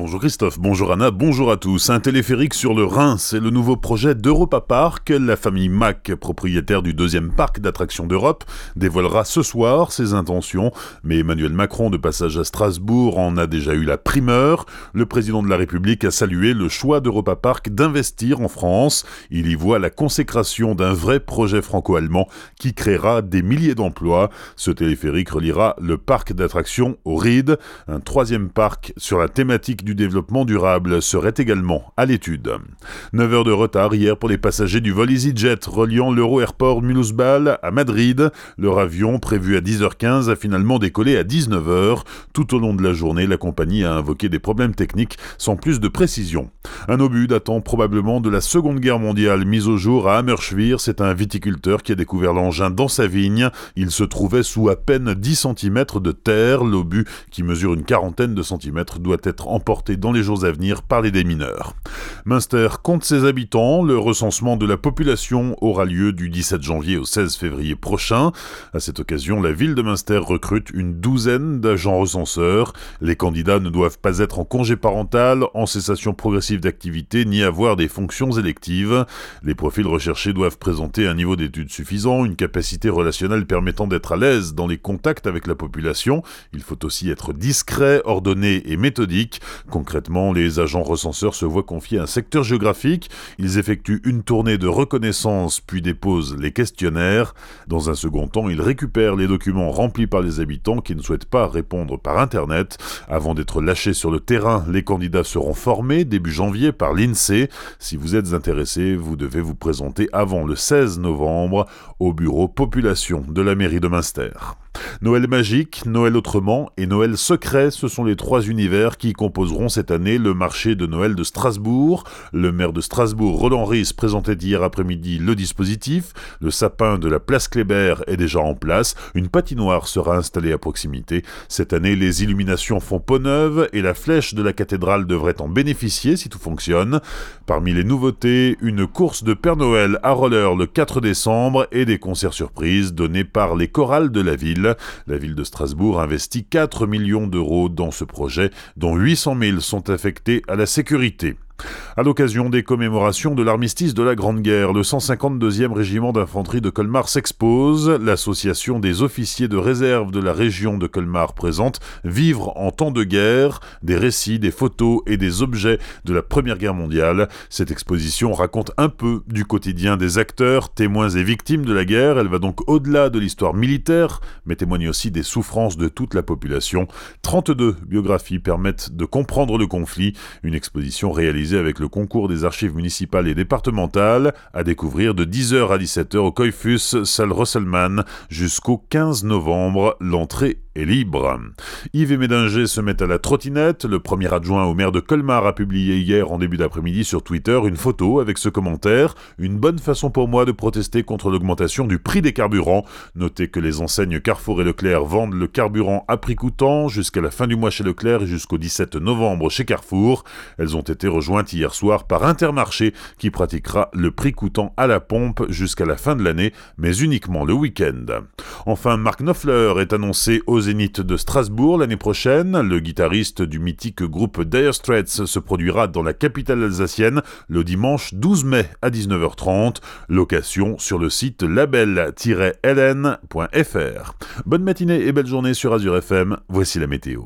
Bonjour Christophe, bonjour Anna, bonjour à tous. Un téléphérique sur le Rhin, c'est le nouveau projet d'Europa Park. La famille Mac, propriétaire du deuxième parc d'attractions d'Europe, dévoilera ce soir ses intentions. Mais Emmanuel Macron, de passage à Strasbourg, en a déjà eu la primeur. Le président de la République a salué le choix d'Europa Park d'investir en France. Il y voit la consécration d'un vrai projet franco-allemand qui créera des milliers d'emplois. Ce téléphérique reliera le parc d'attractions au RID, un troisième parc sur la thématique du développement durable serait également à l'étude. 9 heures de retard hier pour les passagers du vol EasyJet reliant l'Euro Airport Mulhouse-Bâle à Madrid. Leur avion, prévu à 10h15, a finalement décollé à 19h. Tout au long de la journée, la compagnie a invoqué des problèmes techniques sans plus de précision. Un obus datant probablement de la Seconde Guerre mondiale mis au jour à Hammerschwir, c'est un viticulteur qui a découvert l'engin dans sa vigne. Il se trouvait sous à peine 10 cm de terre. L'obus, qui mesure une quarantaine de centimètres, doit être emporté dans les jours à venir par les démineurs. Münster compte ses habitants. Le recensement de la population aura lieu du 17 janvier au 16 février prochain. À cette occasion, la ville de Münster recrute une douzaine d'agents recenseurs. Les candidats ne doivent pas être en congé parental, en cessation progressive d'activité, ni avoir des fonctions électives. Les profils recherchés doivent présenter un niveau d'études suffisant, une capacité relationnelle permettant d'être à l'aise dans les contacts avec la population. Il faut aussi être discret, ordonné et méthodique. Concrètement, les agents recenseurs se voient confier un secteur géographique, ils effectuent une tournée de reconnaissance puis déposent les questionnaires. Dans un second temps, ils récupèrent les documents remplis par les habitants qui ne souhaitent pas répondre par Internet. Avant d'être lâchés sur le terrain, les candidats seront formés début janvier par l'INSEE. Si vous êtes intéressé, vous devez vous présenter avant le 16 novembre au bureau population de la mairie de Münster. Noël magique, Noël autrement et Noël secret, ce sont les trois univers qui composeront cette année le marché de Noël de Strasbourg. Le maire de Strasbourg, Roland Ries, présentait hier après-midi le dispositif. Le sapin de la place Kléber est déjà en place. Une patinoire sera installée à proximité. Cette année, les illuminations font peau neuve et la flèche de la cathédrale devrait en bénéficier si tout fonctionne. Parmi les nouveautés, une course de Père Noël à roller le 4 décembre et des concerts surprises donnés par les chorales de la ville. La ville de Strasbourg investit 4 millions d'euros dans ce projet, dont 800 000 sont affectés à la sécurité. À l'occasion des commémorations de l'armistice de la Grande Guerre, le 152e régiment d'infanterie de Colmar s'expose. L'association des officiers de réserve de la région de Colmar présente Vivre en temps de guerre, des récits, des photos et des objets de la Première Guerre mondiale. Cette exposition raconte un peu du quotidien des acteurs, témoins et victimes de la guerre. Elle va donc au-delà de l'histoire militaire, mais témoigne aussi des souffrances de toute la population. 32 biographies permettent de comprendre le conflit. Une exposition réalisée avec le concours des archives municipales et départementales, à découvrir de 10h à 17h au Coifus, salle Rosselman, jusqu'au 15 novembre. L'entrée est libre. Yves Médinger se mettent à la trottinette. Le premier adjoint au maire de Colmar a publié hier en début d'après-midi sur Twitter une photo avec ce commentaire Une bonne façon pour moi de protester contre l'augmentation du prix des carburants. Notez que les enseignes Carrefour et Leclerc vendent le carburant à prix coûtant jusqu'à la fin du mois chez Leclerc et jusqu'au 17 novembre chez Carrefour. Elles ont été rejointes hier soir par Intermarché qui pratiquera le prix coûtant à la pompe jusqu'à la fin de l'année, mais uniquement le week-end. Enfin, Mark Knopfler est annoncé au Zénith de Strasbourg l'année prochaine. Le guitariste du mythique groupe Dire Straits se produira dans la capitale alsacienne le dimanche 12 mai à 19h30. Location sur le site label-ln.fr. Bonne matinée et belle journée sur Azure FM. Voici la météo.